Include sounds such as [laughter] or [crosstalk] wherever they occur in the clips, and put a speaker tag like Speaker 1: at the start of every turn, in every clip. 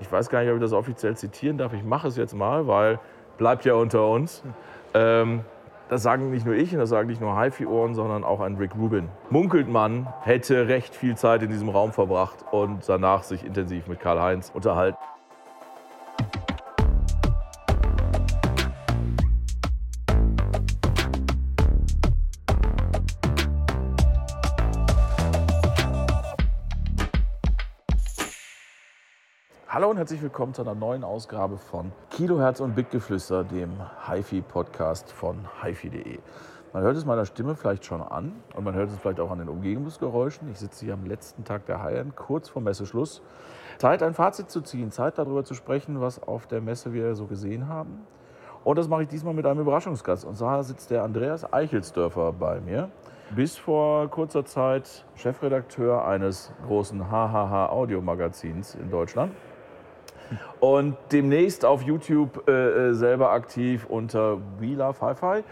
Speaker 1: Ich weiß gar nicht, ob ich das offiziell zitieren darf. Ich mache es jetzt mal, weil bleibt ja unter uns. Ähm, das sagen nicht nur ich und das sagen nicht nur HiFi-Ohren, sondern auch ein Rick Rubin. Munkelt man, hätte recht viel Zeit in diesem Raum verbracht und danach sich intensiv mit Karl-Heinz unterhalten. Herzlich willkommen zu einer neuen Ausgabe von Kilohertz und Big Geflüster, dem HiFi-Podcast von HiFi.de. Man hört es meiner Stimme vielleicht schon an und man hört es vielleicht auch an den Umgebungsgeräuschen. Ich sitze hier am letzten Tag der Haien, kurz vor Messeschluss. Zeit, ein Fazit zu ziehen, Zeit darüber zu sprechen, was auf der Messe wir so gesehen haben. Und das mache ich diesmal mit einem Überraschungsgast. Und zwar sitzt der Andreas Eichelsdörfer bei mir. Bis vor kurzer Zeit Chefredakteur eines großen HHH-Audiomagazins in Deutschland und demnächst auf YouTube äh, äh, selber aktiv unter We Love Hi-Fi.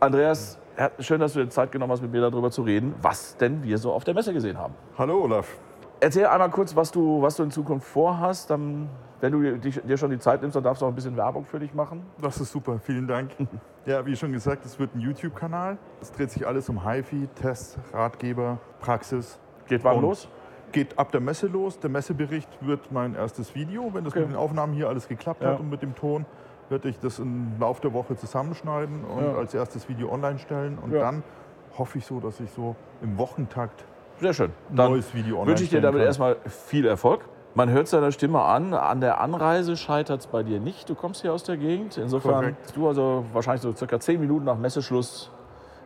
Speaker 1: Andreas, schön, dass du dir Zeit genommen hast, mit mir darüber zu reden, was denn wir so auf der Messe gesehen haben.
Speaker 2: Hallo Olaf.
Speaker 1: Erzähl einmal kurz, was du, was du in Zukunft vorhast. Dann, wenn du dir schon die Zeit nimmst, dann darfst du auch ein bisschen Werbung für dich machen.
Speaker 2: Das ist super, vielen Dank. [laughs] ja, wie schon gesagt, es wird ein YouTube-Kanal. Es dreht sich alles um HiFi, Tests, Ratgeber, Praxis.
Speaker 1: Geht wann los?
Speaker 2: Geht ab der Messe los. Der Messebericht wird mein erstes Video. Wenn das okay. mit den Aufnahmen hier alles geklappt ja. hat und mit dem Ton, werde ich das im Laufe der Woche zusammenschneiden und ja. als erstes Video online stellen. Und ja. dann hoffe ich so, dass ich so im Wochentakt
Speaker 1: Sehr schön.
Speaker 2: Dann neues Video online
Speaker 1: wünsche ich dir damit kann. erstmal viel Erfolg. Man hört es deiner Stimme an. An der Anreise scheitert es bei dir nicht. Du kommst hier aus der Gegend. Insofern Korrekt. du also wahrscheinlich so circa zehn Minuten nach Messeschluss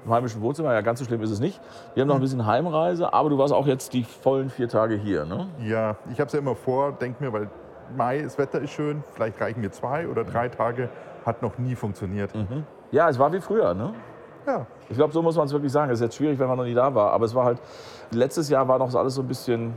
Speaker 1: im heimischen Wohnzimmer. Ja, ganz so schlimm ist es nicht. Wir haben noch ein bisschen Heimreise, aber du warst auch jetzt die vollen vier Tage hier, ne?
Speaker 2: Ja, ich habe es ja immer vor, denk mir, weil Mai, das Wetter ist schön, vielleicht reichen mir zwei oder drei Tage, hat noch nie funktioniert. Mhm.
Speaker 1: Ja, es war wie früher, ne?
Speaker 2: Ja.
Speaker 1: Ich glaube, so muss man es wirklich sagen. Es ist jetzt schwierig, wenn man noch nie da war. Aber es war halt, letztes Jahr war noch alles so ein bisschen,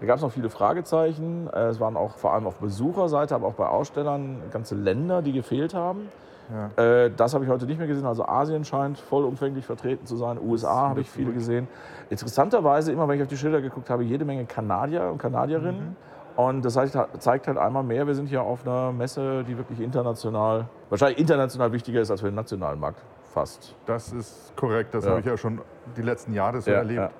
Speaker 1: da gab es noch viele Fragezeichen. Äh, es waren auch vor allem auf Besucherseite, aber auch bei Ausstellern ganze Länder, die gefehlt haben. Ja. Äh, das habe ich heute nicht mehr gesehen. Also Asien scheint vollumfänglich vertreten zu sein. USA habe ich viele gesehen. Interessanterweise, immer wenn ich auf die Schilder geguckt habe, jede Menge Kanadier und Kanadierinnen. Mhm. Und das heißt, zeigt halt einmal mehr, wir sind hier auf einer Messe, die wirklich international, wahrscheinlich international wichtiger ist als für den nationalen Markt fast.
Speaker 2: Das ist korrekt, das ja. habe ich ja schon die letzten Jahre so ja, erlebt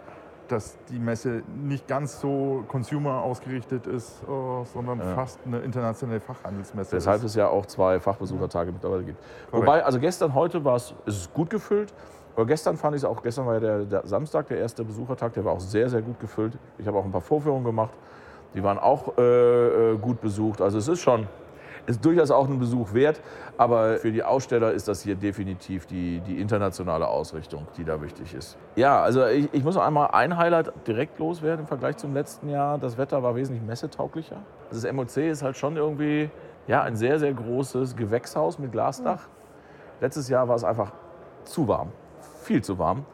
Speaker 2: dass die Messe nicht ganz so consumer ausgerichtet ist, äh, sondern ja. fast eine internationale Fachhandelsmesse
Speaker 1: Deshalb ist. es ja auch zwei Fachbesuchertage mittlerweile gibt. Korrekt. Wobei, also gestern, heute war es, ist gut gefüllt. Aber gestern fand ich es auch, gestern war ja der, der, Samstag, der erste Besuchertag, der war auch sehr, sehr gut gefüllt. Ich habe auch ein paar Vorführungen gemacht. Die waren auch äh, äh gut besucht. Also es ist schon, ist durchaus auch ein Besuch wert. Aber für die Aussteller ist das hier definitiv die, die internationale Ausrichtung, die da wichtig ist. Ja, also ich, ich muss noch einmal ein Highlight direkt loswerden im Vergleich zum letzten Jahr. Das Wetter war wesentlich messetauglicher. Das MOC ist halt schon irgendwie ja, ein sehr, sehr großes Gewächshaus mit Glasdach. Letztes Jahr war es einfach zu warm, viel zu warm.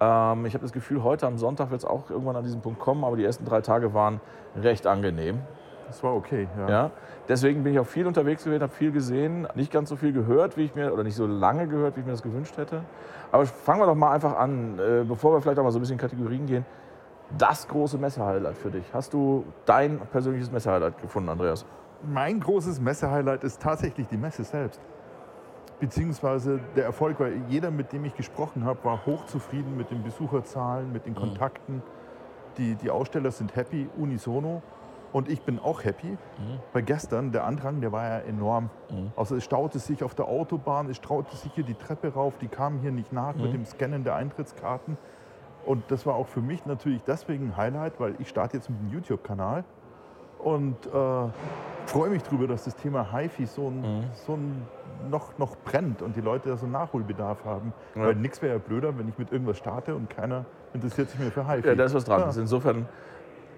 Speaker 1: Ähm, ich habe das Gefühl, heute am Sonntag wird es auch irgendwann an diesen Punkt kommen, aber die ersten drei Tage waren recht angenehm.
Speaker 2: Das war okay,
Speaker 1: ja. ja. Deswegen bin ich auch viel unterwegs gewesen, habe viel gesehen, nicht ganz so viel gehört, wie ich mir, oder nicht so lange gehört, wie ich mir das gewünscht hätte. Aber fangen wir doch mal einfach an, äh, bevor wir vielleicht auch mal so ein bisschen in Kategorien gehen. Das große Messehighlight für dich. Hast du dein persönliches Messehighlight gefunden, Andreas?
Speaker 2: Mein großes Messehighlight ist tatsächlich die Messe selbst. Beziehungsweise der Erfolg, weil jeder, mit dem ich gesprochen habe, war hochzufrieden mit den Besucherzahlen, mit den mhm. Kontakten. Die, die Aussteller sind happy, unisono. Und ich bin auch happy, mhm. weil gestern der Andrang, der war ja enorm. Mhm. Also es staute sich auf der Autobahn, es staute sich hier die Treppe rauf, die kamen hier nicht nach mhm. mit dem Scannen der Eintrittskarten. Und das war auch für mich natürlich deswegen ein Highlight, weil ich starte jetzt mit einem YouTube-Kanal und äh, freue mich darüber, dass das Thema HiFi so, ein, mhm. so ein noch, noch brennt und die Leute da so einen Nachholbedarf haben. Ja. Weil nichts wäre ja blöder, wenn ich mit irgendwas starte und keiner interessiert sich mehr für HiFi.
Speaker 1: Ja, da ist was dran. Ja. Insofern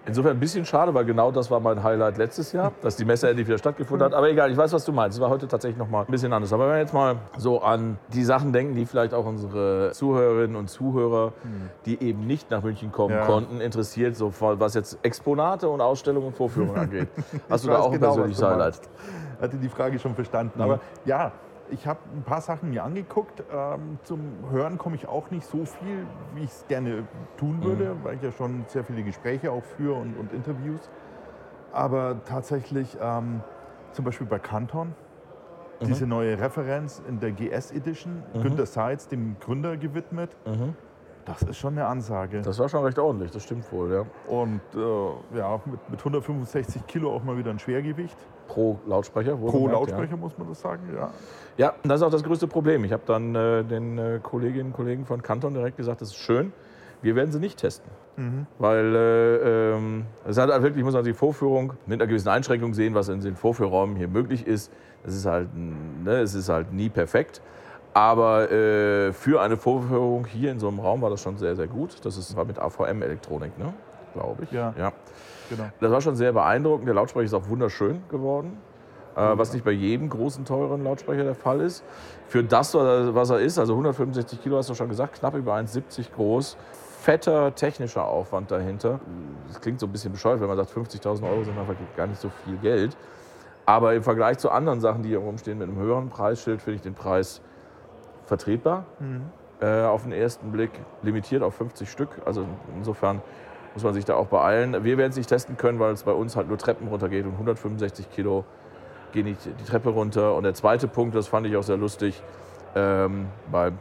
Speaker 1: Insofern ein bisschen schade, weil genau das war mein Highlight letztes Jahr, dass die Messe endlich wieder stattgefunden hat. Aber egal, ich weiß, was du meinst. Es war heute tatsächlich noch mal ein bisschen anders. Aber wenn wir jetzt mal so an die Sachen denken, die vielleicht auch unsere Zuhörerinnen und Zuhörer, die eben nicht nach München kommen ja. konnten, interessiert, so was jetzt Exponate und Ausstellungen und Vorführungen [laughs] angeht. Hast du da auch ein genau, persönliches Highlight?
Speaker 2: Ich hatte die Frage schon verstanden. Mhm. Aber ja, ich habe ein paar Sachen mir angeguckt. Ähm, zum Hören komme ich auch nicht so viel, wie ich es gerne tun würde, mhm. weil ich ja schon sehr viele Gespräche auch führe und, und Interviews. Aber tatsächlich ähm, zum Beispiel bei Canton, diese neue Referenz in der GS Edition, Günter Seitz, dem Gründer gewidmet, das ist schon eine Ansage.
Speaker 1: Das war schon recht ordentlich, das stimmt wohl, ja.
Speaker 2: Und äh, ja, mit, mit 165 Kilo auch mal wieder ein Schwergewicht.
Speaker 1: Pro Lautsprecher.
Speaker 2: Pro
Speaker 1: wohlgemerkt,
Speaker 2: Lautsprecher muss man das sagen, ja.
Speaker 1: Ja. ja, das ist auch das größte Problem. Ich habe dann äh, den äh, Kolleginnen und Kollegen von Canton direkt gesagt, das ist schön, wir werden sie nicht testen. Weil äh, ähm, es hat halt wirklich, muss man die Vorführung mit einer gewissen Einschränkung sehen, was in den Vorführräumen hier möglich ist. Es ist halt, ne, es ist halt nie perfekt. Aber äh, für eine Vorführung hier in so einem Raum war das schon sehr, sehr gut. Das ist, war mit AVM-Elektronik, ne? glaube ich.
Speaker 2: Ja.
Speaker 1: ja.
Speaker 2: Genau.
Speaker 1: Das war schon sehr beeindruckend. Der Lautsprecher ist auch wunderschön geworden. Äh, was nicht bei jedem großen, teuren Lautsprecher der Fall ist. Für das, was er ist, also 165 Kilo hast du schon gesagt, knapp über 1,70 groß, fetter technischer Aufwand dahinter. Das klingt so ein bisschen bescheuert, wenn man sagt, 50.000 Euro sind einfach gar nicht so viel Geld. Aber im Vergleich zu anderen Sachen, die hier rumstehen mit einem höheren Preisschild, finde ich den Preis vertretbar. Äh, auf den ersten Blick limitiert auf 50 Stück. Also insofern muss man sich da auch beeilen. Wir werden es nicht testen können, weil es bei uns halt nur Treppen runtergeht und 165 Kilo gehen nicht die Treppe runter. Und der zweite Punkt, das fand ich auch sehr lustig, ähm, bei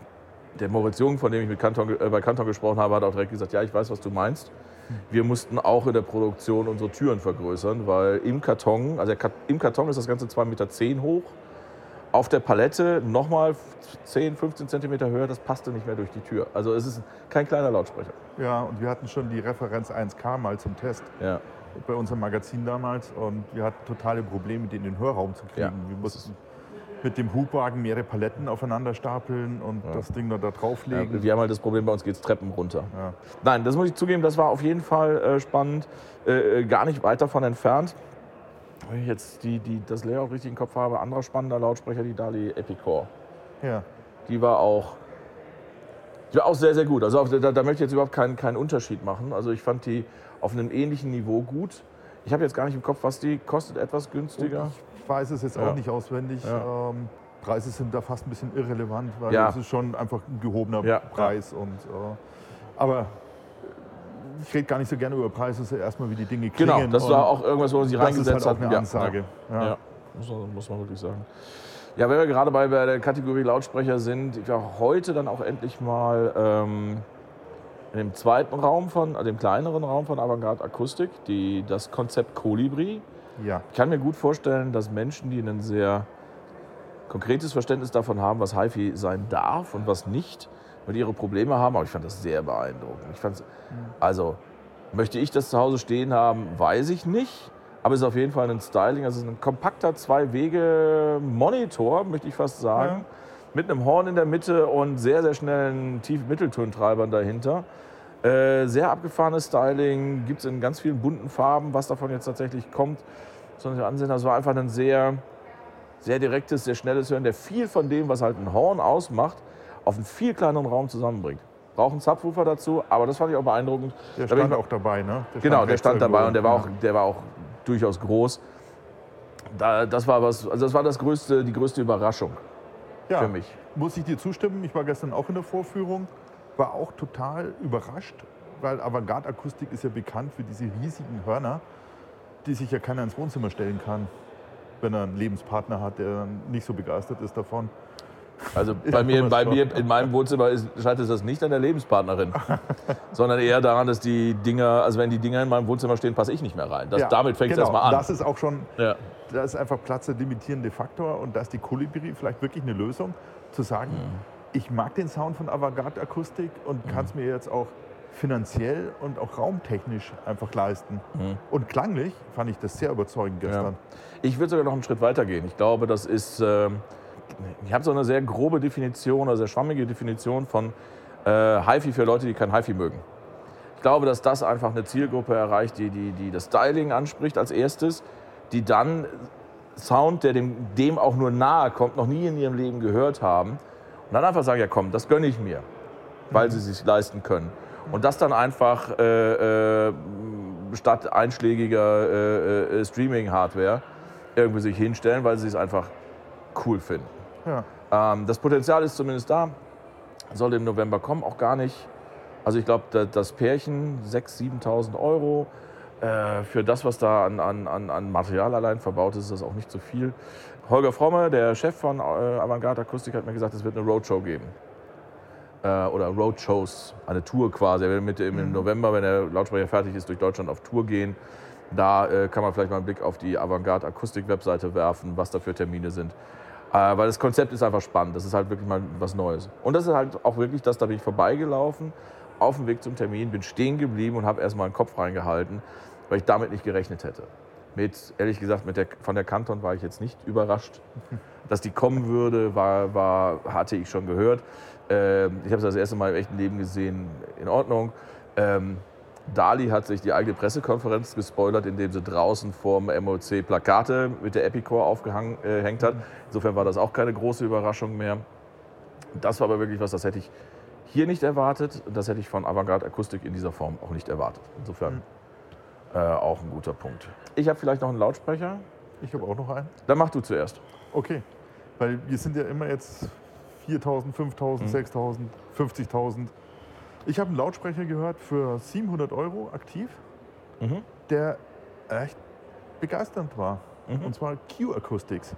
Speaker 1: der Moritz Jung, von dem ich mit Kanton, äh, bei Kanton gesprochen habe, hat auch direkt gesagt, ja, ich weiß, was du meinst. Wir mussten auch in der Produktion unsere Türen vergrößern, weil im Karton, also im Karton ist das Ganze 2,10 Meter hoch, auf der Palette nochmal 10, 15 Zentimeter höher, das passte nicht mehr durch die Tür. Also es ist kein kleiner Lautsprecher.
Speaker 2: Ja, und wir hatten schon die Referenz 1K mal zum Test
Speaker 1: Ja.
Speaker 2: bei unserem Magazin damals und wir hatten totale Probleme, den in den Hörraum zu kriegen.
Speaker 1: Ja,
Speaker 2: wir mussten mit dem Hubwagen mehrere Paletten aufeinander stapeln und das Ding dann da
Speaker 1: Ja,
Speaker 2: drauflegen.
Speaker 1: wir haben halt das Problem, bei uns geht es Treppen runter.
Speaker 2: Ja.
Speaker 1: Nein, das muss ich zugeben, das war auf jeden Fall äh, spannend. Äh, äh, gar nicht weit davon entfernt. Wenn ich jetzt die, die, das Layout richtig im Kopf habe, anderer spannender Lautsprecher, die Dali Epicore.
Speaker 2: Ja.
Speaker 1: Die war auch, die war auch sehr, sehr gut. Also auf, da, da möchte ich jetzt überhaupt keinen, keinen Unterschied machen. Also ich fand die auf einem ähnlichen Niveau gut. Ich habe jetzt gar nicht im Kopf, was die kostet, etwas günstiger.
Speaker 2: Ich weiß es jetzt
Speaker 1: Ja.
Speaker 2: auch nicht auswendig.
Speaker 1: Ja.
Speaker 2: Ähm, Preise sind da fast ein bisschen irrelevant, weil
Speaker 1: Ja.
Speaker 2: es ist schon einfach ein gehobener. Preis. Und, äh, aber ich rede gar nicht so gerne über Preise, sondern erstmal, wie die Dinge klingen.
Speaker 1: Genau, das war auch irgendwas, wo man sich
Speaker 2: das ist
Speaker 1: reingesetzt
Speaker 2: halt auch
Speaker 1: hat.
Speaker 2: eine Ansage.
Speaker 1: Ja,
Speaker 2: Ja.
Speaker 1: ja. Muss, man, muss man wirklich sagen. Ja, wenn wir gerade bei, der Kategorie Lautsprecher sind, ich war heute dann auch endlich mal ähm, in dem zweiten Raum von, also dem kleineren Raum von Avantgarde Akustik, die, das Konzept Colibri.
Speaker 2: Ja.
Speaker 1: Ich kann mir gut vorstellen, dass Menschen, die ein sehr konkretes Verständnis davon haben, was HiFi sein darf und was nicht, mit ihre Probleme haben. Aber ich fand das sehr beeindruckend. Ich fand's, also, möchte ich das zu Hause stehen haben, weiß ich nicht. Aber es ist auf jeden Fall ein Styling, also es ist ein kompakter Zwei-Wege-Monitor, möchte ich fast sagen.
Speaker 2: Ja.
Speaker 1: Mit einem Horn in der Mitte und sehr, sehr schnellen Tief-Mitteltontreibern dahinter. Äh, sehr abgefahrenes Styling, gibt es in ganz vielen bunten Farben. Was davon jetzt tatsächlich kommt, soll ich ansehen. Das war einfach ein sehr, sehr direktes, sehr schnelles Hören, der viel von dem, was halt ein Horn ausmacht, auf einen viel kleineren Raum zusammenbringt. Braucht einen Subwoofer dazu, aber das fand ich auch beeindruckend.
Speaker 2: Der
Speaker 1: Da
Speaker 2: stand auch dabei, ne?
Speaker 1: Genau, der stand dabei und der war, auch, der war auch durchaus groß. Da, das war was, also das war das größte, die größte Überraschung
Speaker 2: ja,
Speaker 1: für mich.
Speaker 2: Muss ich dir zustimmen? Ich war gestern auch in der Vorführung, war auch total überrascht, weil Avantgarde Akustik ist ja bekannt für diese riesigen Hörner, die sich ja keiner ins Wohnzimmer stellen kann, wenn er einen Lebenspartner hat, der nicht so begeistert ist davon.
Speaker 1: Also
Speaker 2: Ja,
Speaker 1: bei mir, bei mir in meinem Wohnzimmer ist, scheitert das nicht an der Lebenspartnerin, [laughs] sondern eher daran, dass die Dinger, also wenn die Dinger in meinem Wohnzimmer stehen, passe ich nicht mehr rein. Das,
Speaker 2: Ja,
Speaker 1: damit fängt es
Speaker 2: genau.
Speaker 1: erstmal an.
Speaker 2: Das ist auch schon,
Speaker 1: ja.
Speaker 2: da ist einfach Platz der limitierende Faktor und da ist die Kolibri vielleicht wirklich eine Lösung, zu sagen,
Speaker 1: Mhm.
Speaker 2: ich mag den Sound von Avantgarde Akustik und kann es mir jetzt auch finanziell und auch raumtechnisch einfach leisten.
Speaker 1: Mhm.
Speaker 2: Und klanglich fand ich das sehr überzeugend gestern.
Speaker 1: Ich würde sogar noch einen Schritt weiter gehen. Ich glaube, das ist, ähm, ich habe so eine sehr grobe Definition, eine sehr schwammige Definition von äh, HiFi für Leute, die kein HiFi mögen. Ich glaube, dass das einfach eine Zielgruppe erreicht, die, die, die das Styling anspricht als erstes, die dann Sound, der dem, dem auch nur nahe kommt, noch nie in ihrem Leben gehört haben. Und dann einfach sagen, ja komm, das gönne ich mir, weil sie es sich leisten können. Und das dann einfach äh, äh, statt einschlägiger äh, äh, Streaming-Hardware irgendwie sich hinstellen, weil sie es einfach cool finden.
Speaker 2: Ja.
Speaker 1: Ähm, das Potenzial ist zumindest da, soll im November kommen, auch gar nicht. Also ich glaube, das Pärchen 6.000, 7.000 Euro. Äh, für das, was da an, an, an Material allein verbaut ist, ist das auch nicht zu so viel. Holger Fromme, der Chef von äh, Avantgarde Akustik, hat mir gesagt, es wird eine Roadshow geben. Äh, oder Roadshows, eine Tour quasi. Er will mit, im mhm. November, wenn der Lautsprecher fertig ist, durch Deutschland auf Tour gehen. Da äh, kann man vielleicht mal einen Blick auf die Avantgarde Akustik Webseite werfen, was da für Termine sind. Äh, weil das Konzept ist einfach spannend. Das ist halt wirklich mal was Neues. Und das ist halt auch wirklich das, da bin ich vorbeigelaufen, auf dem Weg zum Termin, bin stehen geblieben und habe erstmal den Kopf reingehalten, weil ich damit nicht gerechnet hätte. Mit, ehrlich gesagt, mit der, von der Kanton war ich jetzt nicht überrascht. [laughs] Dass die kommen würde, war, war, hatte ich schon gehört. Ähm, ich habe es das erste Mal im echten Leben gesehen, in Ordnung. Dali hat sich die eigene Pressekonferenz gespoilert, indem sie draußen vorm MOC Plakate mit der Epicore aufgehängt äh, hat. Insofern war das auch keine große Überraschung mehr. Das war aber wirklich was, das hätte ich hier nicht erwartet. Das hätte ich von Avantgarde Akustik in dieser Form auch nicht erwartet. Insofern mhm. äh, auch ein guter Punkt. Ich habe vielleicht noch einen Lautsprecher.
Speaker 2: Ich habe auch noch einen.
Speaker 1: Dann mach du zuerst.
Speaker 2: Okay, weil wir sind ja immer jetzt 4.000, 5.000, mhm. 6.000, 50.000. Ich habe einen Lautsprecher gehört für 700 Euro aktiv, mhm. der echt begeisternd war. Mhm. Und zwar Q Acoustics.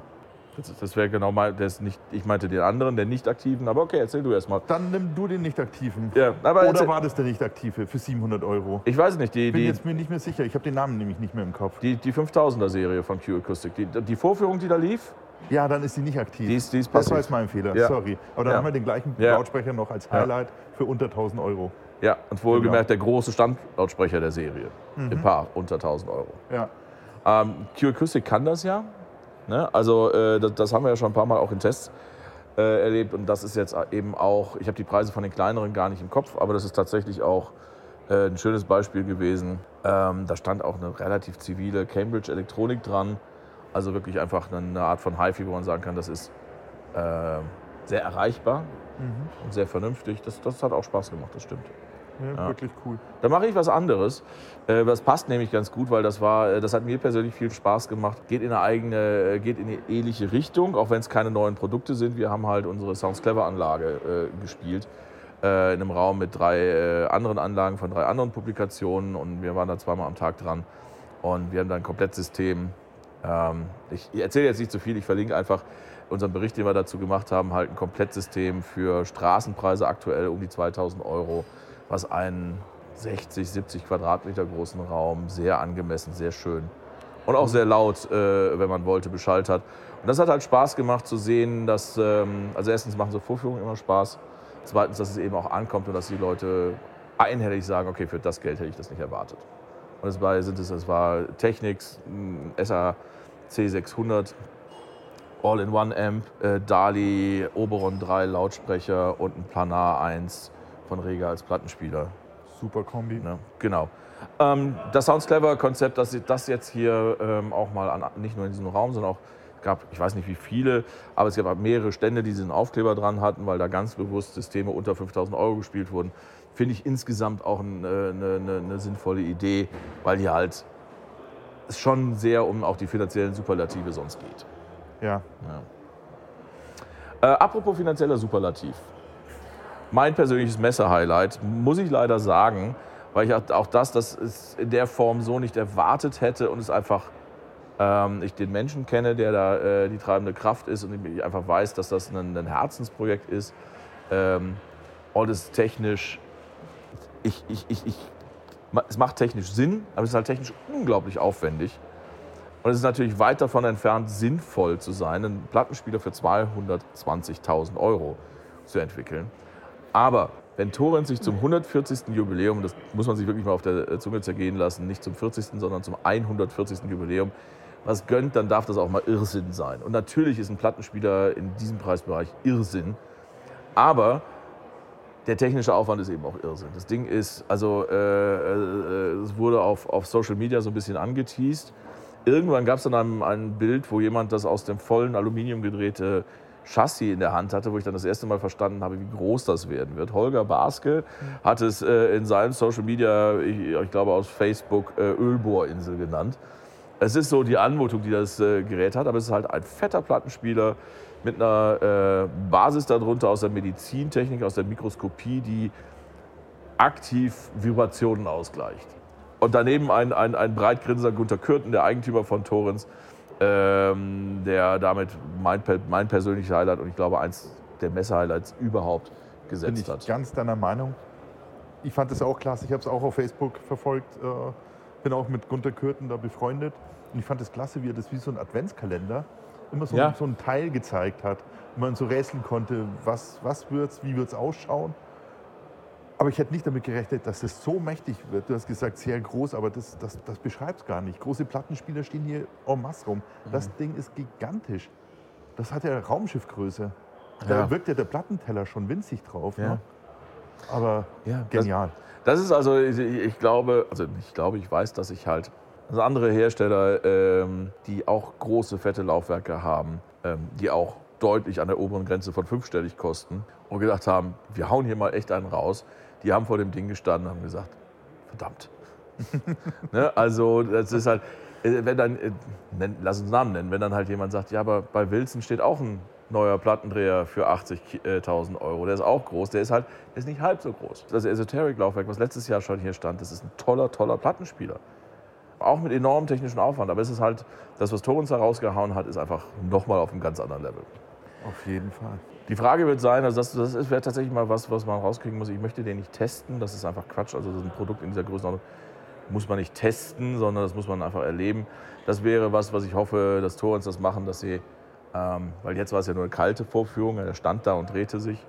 Speaker 1: Das, das wäre genau mal, das nicht, ich meinte den anderen, den nicht aktiven, aber okay, erzähl du erst mal.
Speaker 2: Dann nimm du den nicht aktiven.
Speaker 1: Ja,
Speaker 2: aber Oder war das der nicht aktive für 700 Euro?
Speaker 1: Ich weiß nicht.
Speaker 2: Ich
Speaker 1: bin
Speaker 2: die, jetzt mir nicht mehr sicher, ich habe den Namen nämlich nicht mehr im Kopf.
Speaker 1: Die, die 5000er Serie von Q Acoustic, die, die Vorführung, die da lief,
Speaker 2: ja, dann ist sie nicht aktiv.
Speaker 1: Die ist, die ist
Speaker 2: das war jetzt mein Fehler, ja. sorry. Aber dann
Speaker 1: ja.
Speaker 2: haben wir den gleichen ja. Lautsprecher noch als Highlight für unter 1000 Euro.
Speaker 1: Ja, und wohlgemerkt genau. der große Standlautsprecher der Serie. Mhm. Im Paar unter 1000 Euro.
Speaker 2: Ja.
Speaker 1: Ähm, Q Acoustic kann das ja. Ne? Also äh, das, das, haben wir ja schon ein paar Mal auch in Tests äh, erlebt. Und das ist jetzt eben auch, ich habe die Preise von den kleineren gar nicht im Kopf, aber das ist tatsächlich auch äh, ein schönes Beispiel gewesen. Ähm, da stand auch eine relativ zivile Cambridge Elektronik dran. Also wirklich einfach eine Art von HiFi, wo man sagen kann, das ist äh, sehr erreichbar mhm. und sehr vernünftig. Das, das hat auch Spaß gemacht, das stimmt.
Speaker 2: Ja, ja. wirklich cool.
Speaker 1: Dann mache ich was anderes. Äh, das passt nämlich ganz gut, weil das war, äh, das hat mir persönlich viel Spaß gemacht. Geht in eine eigene, äh, geht in eine ähnliche Richtung, auch wenn es keine neuen Produkte sind. Wir haben halt unsere Sounds Clever Anlage äh, gespielt. Äh, in einem Raum mit drei äh, anderen Anlagen von drei anderen Publikationen und wir waren da zweimal am Tag dran. Und wir haben da ein Komplettsystem ich erzähle jetzt nicht zu viel, ich verlinke einfach unseren Bericht, den wir dazu gemacht haben, halt ein Komplettsystem für Straßenpreise aktuell um die 2000 Euro, was einen 60, 70 Quadratmeter großen Raum sehr angemessen, sehr schön und auch sehr laut, äh, wenn man wollte, beschallt hat. Und das hat halt Spaß gemacht zu sehen, dass, ähm, also erstens machen so Vorführungen immer Spaß, zweitens, dass es eben auch ankommt und dass die Leute einhellig sagen, okay, für das Geld hätte ich das nicht erwartet. Und es war, sind es, es war Technics, SA C600, All-in-One-Amp, äh, Dali, Oberon 3 Lautsprecher und ein Planar 1 von Rega als Plattenspieler.
Speaker 2: Super Kombi.
Speaker 1: Ja, genau. Ähm, das Sounds Clever Konzept, dass das jetzt hier ähm, auch mal an, nicht nur in diesem Raum, sondern auch gab, ich weiß nicht wie viele, aber es gab mehrere Stände, die diesen Aufkleber dran hatten, weil da ganz bewusst Systeme unter 5000 Euro gespielt wurden. Finde ich insgesamt auch eine, eine, eine sinnvolle Idee, weil hier halt es schon sehr um auch die finanziellen Superlative sonst geht.
Speaker 2: Ja.
Speaker 1: ja. Äh, apropos finanzieller Superlativ. Mein persönliches Messer-Highlight, muss ich leider sagen, weil ich auch das, das ist in der Form so nicht erwartet hätte und es einfach ähm, ich den Menschen kenne, der da äh, die treibende Kraft ist und ich einfach weiß, dass das ein, ein Herzensprojekt ist. Ähm, und es technisch, ich, ich, ich, ich es macht technisch Sinn, aber es ist halt technisch unglaublich aufwendig. Und es ist natürlich weit davon entfernt, sinnvoll zu sein, einen Plattenspieler für 220.000 Euro zu entwickeln. Aber wenn Torrent sich zum 140. Jubiläum, das muss man sich wirklich mal auf der Zunge zergehen lassen, nicht zum 40., sondern zum 140. Jubiläum, was gönnt, dann darf das auch mal Irrsinn sein. Und natürlich ist ein Plattenspieler in diesem Preisbereich Irrsinn. Aber der technische Aufwand ist eben auch Irrsinn. Das Ding ist, also äh, äh, es wurde auf, auf Social Media so ein bisschen angeteased. Irgendwann gab es dann ein, ein, Bild, wo jemand das aus dem vollen Aluminium gedrehte Chassis in der Hand hatte, wo ich dann das erste Mal verstanden habe, wie groß das werden wird. Holger Baske hat es äh, in seinem Social Media, ich, ich glaube aus Facebook, äh, Ölbohrinsel genannt. Es ist so die Anmutung, die das äh, Gerät hat, aber es ist halt ein fetter Plattenspieler mit einer äh, Basis darunter aus der Medizintechnik, aus der Mikroskopie, die aktiv Vibrationen ausgleicht. Und daneben ein, ein, ein breitgrinsender Gunter Kürten, der Eigentümer von Torrens, ähm, der damit mein, mein persönliches Highlight und ich glaube eins der Messe-Highlights überhaupt gesetzt
Speaker 2: Bin ich
Speaker 1: hat.
Speaker 2: ganz deiner Meinung. Ich fand das auch klasse. Ich habe es auch auf Facebook verfolgt. Äh, bin auch mit Gunter Kürten da befreundet. Und ich fand es klasse, wie er das wie so ein Adventskalender immer so,
Speaker 1: Ja.
Speaker 2: so ein Teil gezeigt hat. wo man so rätseln konnte, was, was wird's, wie wird es ausschauen. Aber ich hätte nicht damit gerechnet, dass es so mächtig wird. Du hast gesagt, sehr groß, aber das, das, das beschreibt es gar nicht. Große Plattenspieler stehen hier en masse rum. Das
Speaker 1: Mhm.
Speaker 2: Ding ist gigantisch. Das hat ja Raumschiffgröße. Da
Speaker 1: Ja.
Speaker 2: wirkt ja der Plattenteller schon winzig drauf.
Speaker 1: Ja.
Speaker 2: Ne? Aber
Speaker 1: Ja,
Speaker 2: genial.
Speaker 1: Das ist also, ich, ich glaube, also ich glaube, ich weiß, dass ich halt, also andere Hersteller, ähm, die auch große, fette Laufwerke haben, ähm, die auch deutlich an der oberen Grenze von fünfstellig kosten und gedacht haben, wir hauen hier mal echt einen raus. Die haben vor dem Ding gestanden und haben gesagt, verdammt. [laughs] ne? Also das ist halt, äh, wenn dann, äh, lass uns Namen nennen, wenn dann halt jemand sagt, ja, aber bei Wilson steht auch ein neuer Plattendreher für 80.000 Euro. Der ist auch groß, der ist halt, ist nicht halb so groß. Das Esoteric-Laufwerk, was letztes Jahr schon hier stand, das ist ein toller, toller Plattenspieler. Auch mit enormem technischen Aufwand. Aber es ist halt, das, was Torrens da rausgehauen hat, ist einfach nochmal auf einem ganz anderen Level.
Speaker 2: Auf jeden Fall.
Speaker 1: Die Frage wird sein, also das, das wäre tatsächlich mal was, was man rauskriegen muss. Ich möchte den nicht testen, das ist einfach Quatsch. Also das ist ein Produkt in dieser Größenordnung muss man nicht testen, sondern das muss man einfach erleben. Das wäre was, was ich hoffe, dass Torrens das machen, dass sie, ähm, weil jetzt war es ja nur eine kalte Vorführung, er stand da und drehte sich.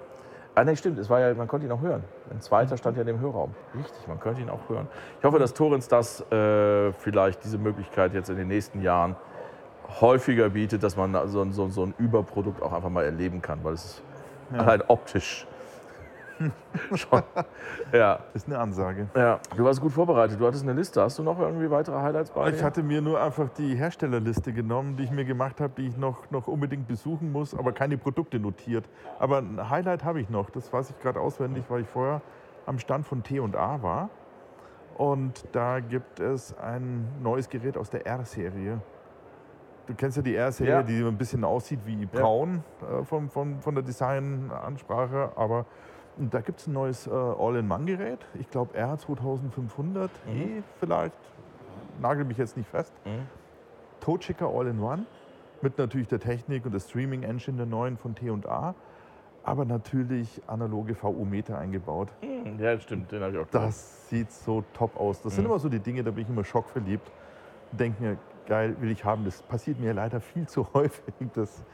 Speaker 1: Ah, nee, stimmt, es war ja, man konnte ihn auch hören. Ein zweiter stand ja in dem Hörraum. Richtig, man könnte ihn auch hören. Ich hoffe, dass Torrens das äh, vielleicht, diese Möglichkeit jetzt in den nächsten Jahren häufiger bietet, dass man so, so, so ein Überprodukt auch einfach mal erleben kann, weil es ist allein optisch [laughs] schon. Ja,
Speaker 2: Das ist eine Ansage.
Speaker 1: ja. Du warst gut vorbereitet, du hattest eine Liste. Hast du noch irgendwie weitere Highlights bei
Speaker 2: Ich
Speaker 1: dir?
Speaker 2: hatte mir nur einfach die Herstellerliste genommen, die ich mir gemacht habe, die ich noch, noch unbedingt besuchen muss, aber keine Produkte notiert. Aber ein Highlight habe ich noch, das weiß ich gerade auswendig, weil ich vorher am Stand von T&A war. Und da gibt es ein neues Gerät aus der R-Serie. Du kennst ja die R-Serie,
Speaker 1: Ja.
Speaker 2: die ein bisschen aussieht wie braun äh, vom, vom, von der Designansprache, aber da gibt es ein neues äh, All-in-One-Gerät. Ich glaube R2500 E vielleicht. Nagel mich jetzt nicht fest.
Speaker 1: Mhm.
Speaker 2: Totschicker All-in-One mit natürlich der Technik und der Streaming-Engine der neuen von T&A, aber natürlich analoge VU-Meter eingebaut.
Speaker 1: Hm, Ja, stimmt, den habe ich auch gesehen.
Speaker 2: Das sieht so top aus. Das sind
Speaker 1: Mhm.
Speaker 2: immer so die Dinge, da bin ich immer schockverliebt. Denke mir, geil, will ich haben. Das passiert mir leider viel zu [laughs] häufig, dass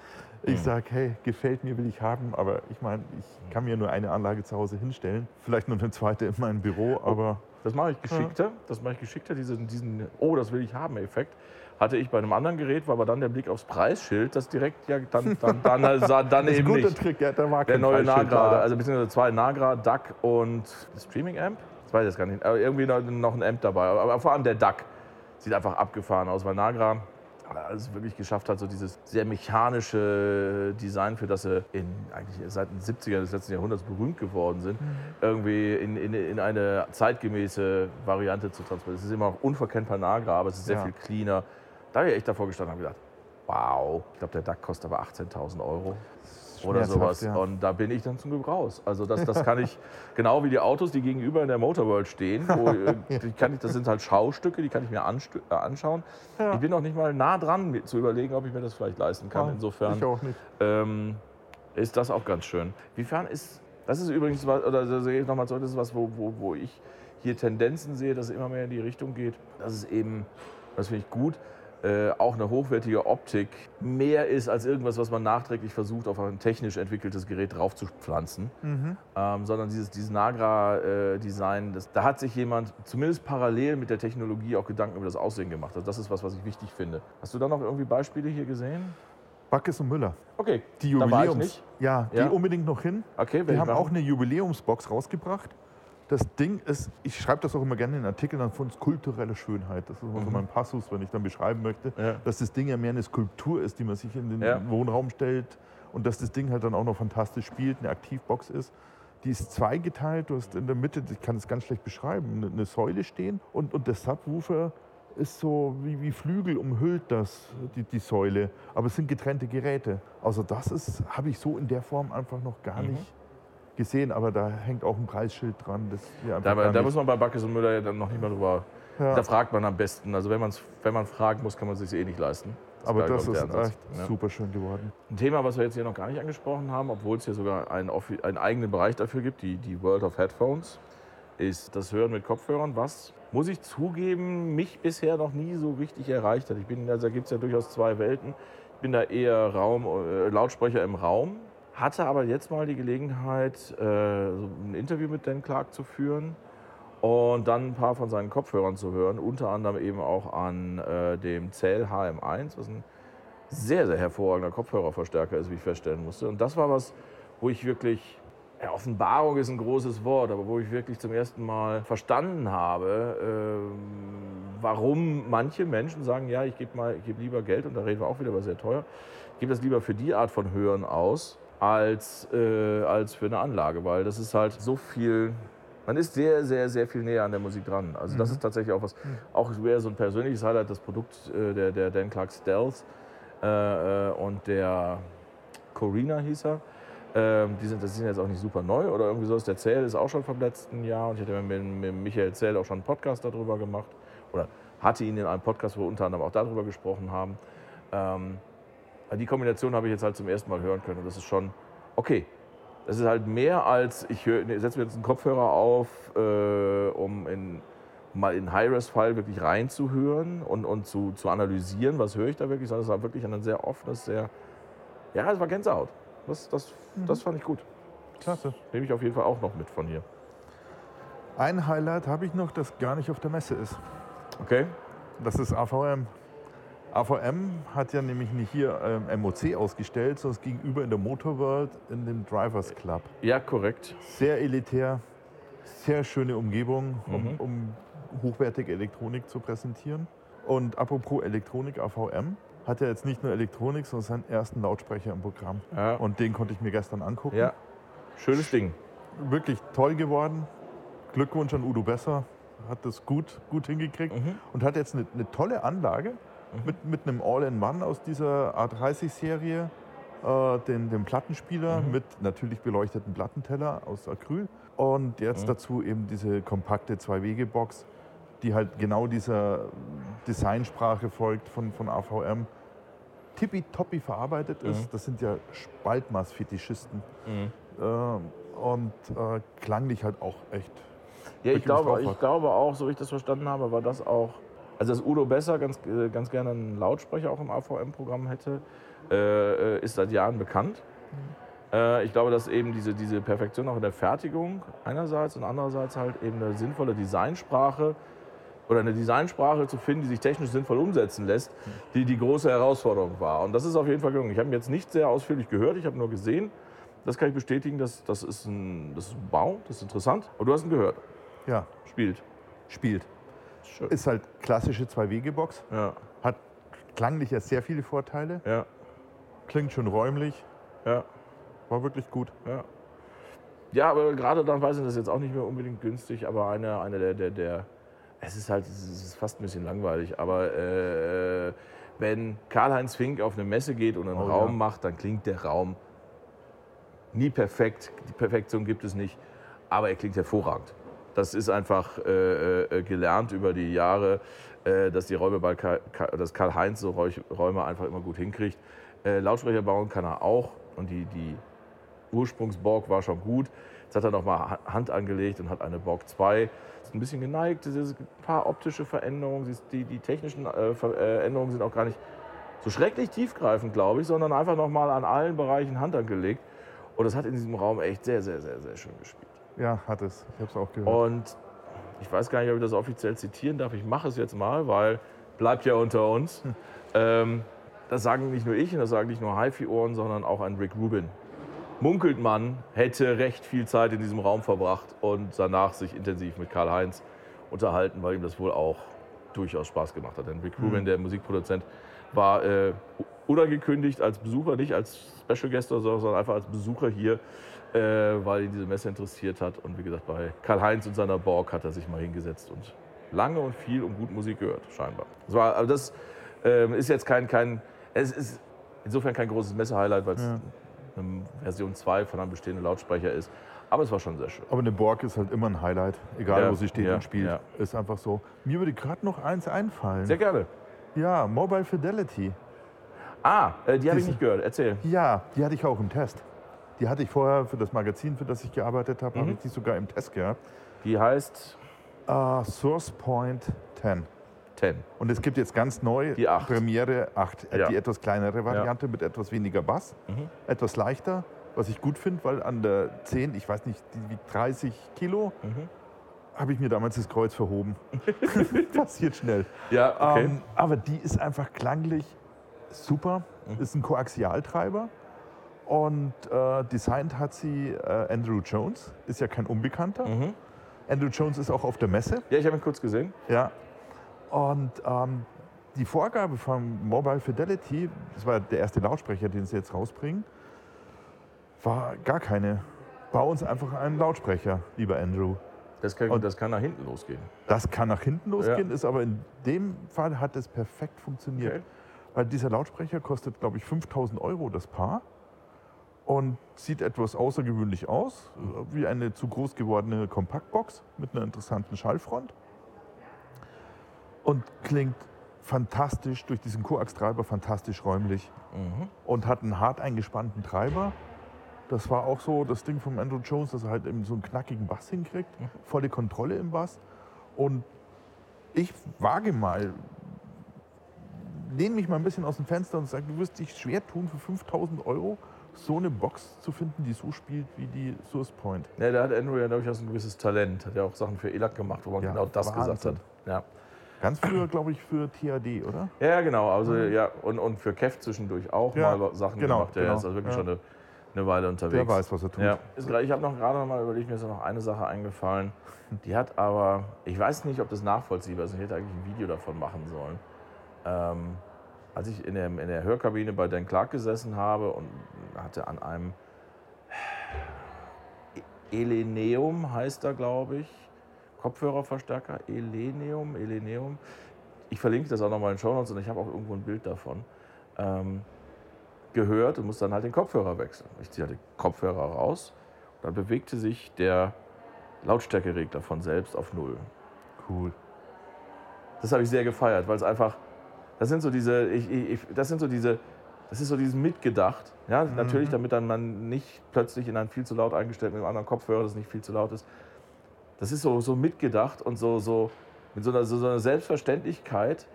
Speaker 2: ich
Speaker 1: Mhm.
Speaker 2: sage, hey, gefällt mir, will ich haben. Aber ich meine, ich kann mir nur eine Anlage zu Hause hinstellen. Vielleicht noch eine zweite in meinem Büro, aber
Speaker 1: Das mache ich geschickter. Das mache ich geschickter, diesen, diesen Oh, das will ich haben Effekt. Hatte ich bei einem anderen Gerät, war aber dann der Blick aufs Preisschild, das direkt ja dann, dann, dann, dann, dann [laughs]
Speaker 2: das
Speaker 1: eben
Speaker 2: guter
Speaker 1: nicht.
Speaker 2: Trick. Ja, da war
Speaker 1: Der neue Nagra, also beziehungsweise zwei Nagra, DAC und Streaming Amp. Das weiß ich jetzt gar nicht. Aber irgendwie noch, noch ein Amp dabei. Aber vor allem der DAC sieht einfach abgefahren aus, weil Nagra es wirklich geschafft hat, so dieses sehr mechanische Design, für das sie in, eigentlich seit den 70ern des letzten Jahrhunderts berühmt geworden sind, irgendwie in, in, in eine zeitgemäße Variante zu transportieren. Es ist immer noch unverkennbar Nagra, aber es ist sehr
Speaker 2: Ja.
Speaker 1: viel cleaner. Da habe ich echt davor gestanden und habe gedacht, wow, ich glaube, der DAC kostet aber 18.000 Euro oder sowas.
Speaker 2: ja.
Speaker 1: Und da bin ich dann zum Glück raus. Also das, das kann ich, [laughs] genau wie die Autos, die gegenüber in der Motorworld stehen, wo, äh, [laughs] die kann ich, das sind halt Schaustücke, die kann ich mir äh, anschauen.
Speaker 2: Ja.
Speaker 1: Ich bin noch nicht mal nah dran, zu überlegen, ob ich mir das vielleicht leisten kann.
Speaker 2: Ah,
Speaker 1: Insofern
Speaker 2: Ich auch nicht.
Speaker 1: ähm, ist das auch ganz schön. Wiefern ist, das ist übrigens was, oder da sehe ich nochmal zurück, das ist was, wo, wo, wo ich hier Tendenzen sehe, dass es immer mehr in die Richtung geht, dass es eben, das finde ich gut, äh, auch eine hochwertige Optik mehr ist als irgendwas, was man nachträglich versucht, auf ein technisch entwickeltes Gerät draufzupflanzen.
Speaker 2: Mhm.
Speaker 1: Ähm, sondern dieses, dieses Nagra-Design, das, da hat sich jemand zumindest parallel mit der Technologie auch Gedanken über das Aussehen gemacht. Also das ist was, was ich wichtig finde. Hast du da noch irgendwie Beispiele hier gesehen?
Speaker 2: Backes und Müller.
Speaker 1: Okay,
Speaker 2: Die
Speaker 1: da war ich
Speaker 2: Jubiläums.
Speaker 1: nicht.
Speaker 2: Ja,
Speaker 1: Ja.
Speaker 2: die unbedingt noch hin.
Speaker 1: Okay, ich
Speaker 2: haben
Speaker 1: machen.
Speaker 2: auch eine Jubiläumsbox rausgebracht. Das Ding ist, ich schreibe das auch immer gerne in Artikeln an von uns, kulturelle Schönheit. Das ist immer so
Speaker 1: Mhm.
Speaker 2: mein Passus, wenn ich dann beschreiben möchte,
Speaker 1: Ja.
Speaker 2: dass das Ding ja mehr eine Skulptur ist, die man sich in den
Speaker 1: Ja.
Speaker 2: Wohnraum stellt und dass das Ding halt dann auch noch fantastisch spielt, eine Aktivbox ist. Die ist zweigeteilt, du hast in der Mitte, ich kann es ganz schlecht beschreiben, eine- eine Säule stehen und, und der Subwoofer ist so wie, wie Flügel umhüllt das, die, die Säule. Aber es sind getrennte Geräte. Also das ist, habe ich so in der Form einfach noch gar
Speaker 1: Mhm.
Speaker 2: nicht gesehen. Aber da hängt auch ein Preisschild dran.
Speaker 1: Da, da muss man bei Backes und Müller ja dann noch nicht mal drüber Ja. Da fragt man am besten. Also wenn, man's, wenn man fragen muss, kann man es sich eh nicht leisten.
Speaker 2: Das Aber das ist echt ja. super schön geworden.
Speaker 1: Ein Thema, was wir jetzt hier noch gar nicht angesprochen haben, obwohl es hier sogar einen, einen eigenen Bereich dafür gibt, die, die World of Headphones, ist das Hören mit Kopfhörern, was, muss ich zugeben, mich bisher noch nie so richtig erreicht hat. Ich bin, also da gibt es ja durchaus zwei Welten. Ich bin da eher Raum, äh, Lautsprecher im Raum, hatte aber jetzt mal die Gelegenheit, äh, ein Interview mit Dan Clark zu führen und dann ein paar von seinen Kopfhörern zu hören, unter anderem eben auch an äh, dem Cell HM1, was ein sehr, sehr hervorragender Kopfhörerverstärker ist, wie ich feststellen musste. Und das war was, wo ich wirklich, ja, Offenbarung ist ein großes Wort, aber wo ich wirklich zum ersten Mal verstanden habe, äh, warum manche Menschen sagen, ja, ich gebe geb lieber Geld, und da reden wir auch wieder über sehr teuer, ich gebe das lieber für die Art von Hören aus, als, äh, als für eine Anlage, weil das ist halt so viel man ist sehr, sehr, sehr viel näher an der Musik dran. Also das mhm. ist tatsächlich auch was, mhm. auch wäre so ein persönliches Highlight, das Produkt äh, der, der Dan Clark Stealth äh, äh, und der Corina hieß er. Ähm, die, sind, die sind jetzt auch nicht super neu oder irgendwie so. Der Zell ist auch schon vom letzten Jahr und ich hatte mit, mit Michael Zell auch schon einen Podcast darüber gemacht oder hatte ihn in einem Podcast, wo wir unter anderem auch darüber gesprochen haben. Ähm, die Kombination habe ich jetzt halt zum ersten Mal hören können und das ist schon okay. Das ist halt mehr als, ich setze mir jetzt einen Kopfhörer auf, äh, um in, mal in High-Res-File wirklich reinzuhören und, und zu, zu analysieren, was höre ich da wirklich, sondern es war wirklich ein sehr offenes, sehr, ja, es war Gänsehaut. Das, das, mhm. das fand ich gut.
Speaker 2: Klasse.
Speaker 1: Nehme ich auf jeden Fall auch noch mit von hier.
Speaker 2: Ein Highlight habe ich noch, das gar nicht auf der Messe ist.
Speaker 1: Okay.
Speaker 2: Das ist AVM. AVM hat ja nämlich nicht hier ähm, MOC ausgestellt, sondern gegenüber in der Motorworld in dem Drivers Club.
Speaker 1: Ja, korrekt.
Speaker 2: Sehr elitär, sehr schöne Umgebung, um, mhm. um hochwertige Elektronik zu präsentieren. Und apropos Elektronik, AVM hat ja jetzt nicht nur Elektronik, sondern seinen ersten Lautsprecher im Programm. Ja. Und den konnte ich mir gestern angucken.
Speaker 1: Ja, schönes Ding.
Speaker 2: Wirklich toll geworden. Glückwunsch an Udo Besser, hat das gut, gut hingekriegt mhm. und hat jetzt eine, eine tolle Anlage mhm. mit, mit einem All-in-One aus dieser A30-Serie, äh, den, den Plattenspieler mhm. mit natürlich beleuchteten Plattenteller aus Acryl und jetzt mhm. dazu eben diese kompakte Zwei-Wege-Box, die halt genau dieser Designsprache folgt von, von AVM. Tippitoppi verarbeitet ist. Mhm. Das sind ja Spaltmaß-Fetischisten. Mhm. Äh, und äh, klanglich halt auch echt.
Speaker 1: Ja, ich glaube, ich glaube auch, so wie ich das verstanden habe, war das auch also dass Udo Besser ganz, äh, ganz gerne einen Lautsprecher auch im AVM-Programm hätte, äh, äh, ist seit Jahren bekannt. Mhm. Äh, ich glaube, dass eben diese, diese Perfektion auch in der Fertigung einerseits und andererseits halt eben eine sinnvolle Designsprache oder eine Designsprache zu finden, die sich technisch sinnvoll umsetzen lässt, mhm. die die große Herausforderung war. Und das ist auf jeden Fall gelungen. Ich habe ihn jetzt nicht sehr ausführlich gehört, ich habe nur gesehen. Das kann ich bestätigen, dass, das, ist ein, das ist ein Bau, das ist interessant. Und du hast ihn gehört.
Speaker 2: Ja.
Speaker 1: Spielt.
Speaker 2: Spielt. Schön. Ist halt klassische Zwei-Wege-Box.
Speaker 1: Ja.
Speaker 2: Hat klanglich ja sehr viele Vorteile.
Speaker 1: Ja.
Speaker 2: Klingt schon räumlich.
Speaker 1: Ja.
Speaker 2: War wirklich gut.
Speaker 1: Ja. Ja, aber gerade dann weiß ich das jetzt auch nicht mehr unbedingt günstig, aber eine, eine der, der, der es ist halt, es ist fast ein bisschen langweilig, aber äh, wenn Karl-Heinz Fink auf eine Messe geht und einen oh, Raum ja. macht, dann klingt der Raum nie perfekt. Die Perfektion gibt es nicht, aber er klingt hervorragend. Das ist einfach äh, äh, gelernt über die Jahre, äh, dass die Räume bei Karl, dass Karl-Heinz so Räume einfach immer gut hinkriegt. Äh, Lautsprecher bauen kann er auch und die, die Ursprungsborg war schon gut. Jetzt hat er noch mal Hand angelegt und hat eine Borg 2. Ist ein bisschen geneigt, es sind ein paar optische Veränderungen. Die, die technischen äh, Veränderungen sind auch gar nicht so schrecklich tiefgreifend, glaube ich, sondern einfach noch mal an allen Bereichen Hand angelegt. Und das hat in diesem Raum echt sehr, sehr, sehr, sehr schön gespielt.
Speaker 2: Ja, hat es. Ich habe es auch gehört.
Speaker 1: Und ich weiß gar nicht, ob ich das offiziell zitieren darf. Ich mache es jetzt mal, weil bleibt ja unter uns. Hm. Ähm, das sagen nicht nur ich und das sagen nicht nur HiFi-Ohren, sondern auch ein Rick Rubin. Munkelt man, hätte recht viel Zeit in diesem Raum verbracht und danach sich intensiv mit Karl-Heinz unterhalten, weil ihm das wohl auch durchaus Spaß gemacht hat. Denn Rick hm. Rubin, der Musikproduzent, war äh, unangekündigt als Besucher, nicht als Special Guest oder so, sondern einfach als Besucher hier äh, weil ihn diese Messe interessiert hat. Und wie gesagt, bei Karl-Heinz und seiner Borg hat er sich mal hingesetzt und lange und viel und gut Musik gehört, scheinbar. Das, war, also das äh, ist jetzt kein, kein, es ist insofern kein großes Messe-Highlight, weil es ja. eine Version 2 von einem bestehenden Lautsprecher ist. Aber es war schon sehr schön.
Speaker 2: Aber eine Borg ist halt immer ein Highlight, egal
Speaker 1: Ja,
Speaker 2: wo sie steht
Speaker 1: ja,
Speaker 2: und spielt.
Speaker 1: ja.
Speaker 2: Ist einfach so. Mir würde gerade noch eins einfallen.
Speaker 1: Sehr gerne.
Speaker 2: ja, Mobile Fidelity.
Speaker 1: Ah, äh, die habe ich nicht gehört. Erzähl.
Speaker 2: Ja, die hatte ich auch im Test. Die hatte ich vorher für das Magazin, für das ich gearbeitet habe,
Speaker 1: Mhm.
Speaker 2: habe ich die sogar im Test gehabt.
Speaker 1: Die heißt
Speaker 2: Äh, Source Point 10.
Speaker 1: 10.
Speaker 2: Und es gibt jetzt ganz neu
Speaker 1: Die acht.
Speaker 2: Premiere 8, äh,
Speaker 1: Ja.
Speaker 2: die etwas kleinere Variante mit etwas weniger Bass,
Speaker 1: Mhm.
Speaker 2: etwas leichter, was ich gut finde, weil an der 10, ich weiß nicht, die wiegt 30 Kilo,
Speaker 1: Mhm.
Speaker 2: habe ich mir damals das Kreuz verhoben. [laughs] [laughs] Passiert schnell.
Speaker 1: Ja, okay.
Speaker 2: Ähm, aber die ist einfach klanglich super,
Speaker 1: Mhm.
Speaker 2: ist ein Koaxialtreiber. Und äh, designt hat sie äh, Andrew Jones, ist ja kein Unbekannter.
Speaker 1: mhm.
Speaker 2: Andrew Jones ist auch auf der Messe.
Speaker 1: Ja, ich habe ihn kurz gesehen.
Speaker 2: Ja. Und ähm, die Vorgabe von Mobile Fidelity, das war der erste Lautsprecher, den sie jetzt rausbringen, war gar keine. Bau uns einfach einen Lautsprecher, lieber Andrew.
Speaker 1: Das kann,
Speaker 2: Und-
Speaker 1: das kann nach hinten losgehen.
Speaker 2: Das kann nach hinten losgehen, ist aber in dem Fall hat es perfekt funktioniert.
Speaker 1: Okay.
Speaker 2: Weil dieser Lautsprecher kostet, glaube ich, 5000 Euro das Paar und sieht etwas außergewöhnlich aus, wie eine zu groß gewordene Kompaktbox mit einer interessanten Schallfront und klingt fantastisch durch diesen Koax-Treiber, fantastisch räumlich
Speaker 1: Mhm.
Speaker 2: und hat einen hart eingespannten Treiber. Das war auch so das Ding von Andrew Jones, dass er halt eben so einen knackigen Bass hinkriegt, volle Kontrolle im Bass. Und ich wage mal, lehne mich mal ein bisschen aus dem Fenster und sage, du wirst dich schwer tun, für 5000 Euro so eine Box zu finden, die so spielt wie die Source Point.
Speaker 1: Ja, da hat Andrew ja durchaus ein gewisses Talent. Hat ja auch Sachen für ELAC gemacht, wo man
Speaker 2: Ja,
Speaker 1: genau das gesagt
Speaker 2: Wahnsinn.
Speaker 1: hat. Ja.
Speaker 2: Ganz früher, glaube ich, für TAD, oder?
Speaker 1: Ja, genau. Also, ja, und, und für Kev zwischendurch auch
Speaker 2: Ja,
Speaker 1: mal Sachen
Speaker 2: genau,
Speaker 1: gemacht. Der
Speaker 2: genau,
Speaker 1: ist also wirklich
Speaker 2: ja.
Speaker 1: schon eine, eine Weile unterwegs.
Speaker 2: Wer weiß, was er tut.
Speaker 1: Ja. Ich habe noch gerade noch mal überlegt, mir ist noch eine Sache eingefallen. Die hat aber, ich weiß nicht, ob das nachvollziehbar ist. Ich hätte eigentlich ein Video davon machen sollen. Ähm, als ich in der, in der Hörkabine bei Dan Clark gesessen habe und hatte an einem Eleneum, heißt er, glaube ich, Kopfhörerverstärker, Eleneum, Eleneum. Ich verlinke das auch nochmal in den Show Notes und ich habe auch irgendwo ein Bild davon. Ähm, gehört und musste dann halt den Kopfhörer wechseln. Ich ziehe halt den Kopfhörer raus und dann bewegte sich der Lautstärkeregler von selbst auf Null.
Speaker 2: Cool.
Speaker 1: Das habe ich sehr gefeiert, weil es einfach, das sind so diese, ich, ich, das sind so diese, das ist so dieses Mitgedacht. Ja, natürlich, damit dann man nicht plötzlich in einen viel zu laut eingestellten mit einem anderen Kopfhörer, das nicht viel zu laut ist. Das ist so, so mitgedacht und so, so mit so einer, so, so einer Selbstverständlichkeit,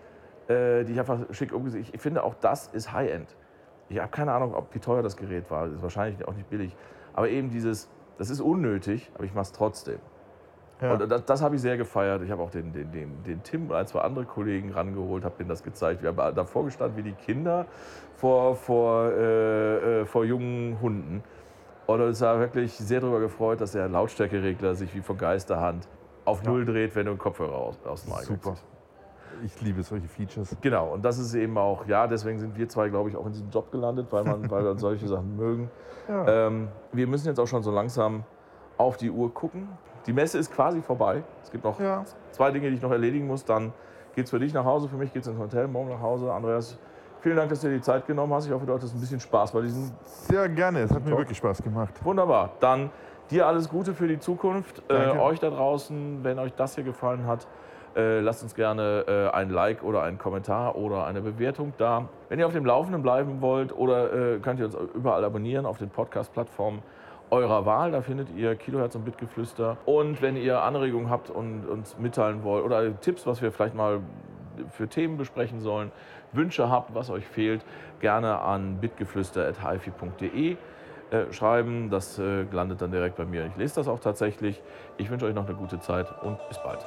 Speaker 1: äh, die ich einfach schick umgesetzt. Ich finde auch das ist High-End. Ich habe keine Ahnung, ob wie teuer das Gerät war. Das ist wahrscheinlich auch nicht billig. Aber eben dieses, das ist unnötig, aber ich mache es trotzdem.
Speaker 2: Ja.
Speaker 1: Und das, das habe ich sehr gefeiert. Ich habe auch den, den, den, den Tim und ein, zwei andere Kollegen rangeholt, habe denen das gezeigt. Wir haben davor gestanden wie die Kinder vor, vor, äh, äh, vor jungen Hunden. Und uns war wirklich sehr darüber gefreut, dass der Lautstärkeregler sich wie von Geisterhand auf
Speaker 2: Ja.
Speaker 1: Null dreht, wenn du einen Kopfhörer aus, aus dem Mic
Speaker 2: Super. Ich liebe solche Features.
Speaker 1: Genau, und das ist eben auch, ja, deswegen sind wir zwei, glaube ich, auch in diesem Job gelandet, weil, man, weil wir solche Sachen mögen.
Speaker 2: Ja.
Speaker 1: Ähm, wir müssen jetzt auch schon so langsam auf die Uhr gucken. Die Messe ist quasi vorbei. Es gibt noch
Speaker 2: Ja.
Speaker 1: zwei Dinge, die ich noch erledigen muss. Dann geht es für dich nach Hause, für mich geht es ins Hotel, morgen nach Hause. Andreas, vielen Dank, dass du dir die Zeit genommen hast. Ich hoffe, du hattest ein bisschen Spaß bei diesem.
Speaker 2: Sehr gerne, es hat mir
Speaker 1: Top.
Speaker 2: wirklich Spaß gemacht.
Speaker 1: Wunderbar. Dann dir alles Gute für die Zukunft. Äh, euch da draußen, wenn euch das hier gefallen hat, äh, lasst uns gerne äh, ein Like oder einen Kommentar oder eine Bewertung da. Wenn ihr auf dem Laufenden bleiben wollt, oder äh, könnt ihr uns überall abonnieren auf den Podcast-Plattformen eurer Wahl. Da findet ihr Kilohertz und Bitgeflüster. Und wenn ihr Anregungen habt und uns mitteilen wollt oder Tipps, was wir vielleicht mal für Themen besprechen sollen, Wünsche habt, was euch fehlt, gerne an bitgeflüster.hifi.de äh, schreiben. Das äh, landet dann direkt bei mir. Ich lese das auch tatsächlich. Ich wünsche euch noch eine gute Zeit und bis bald.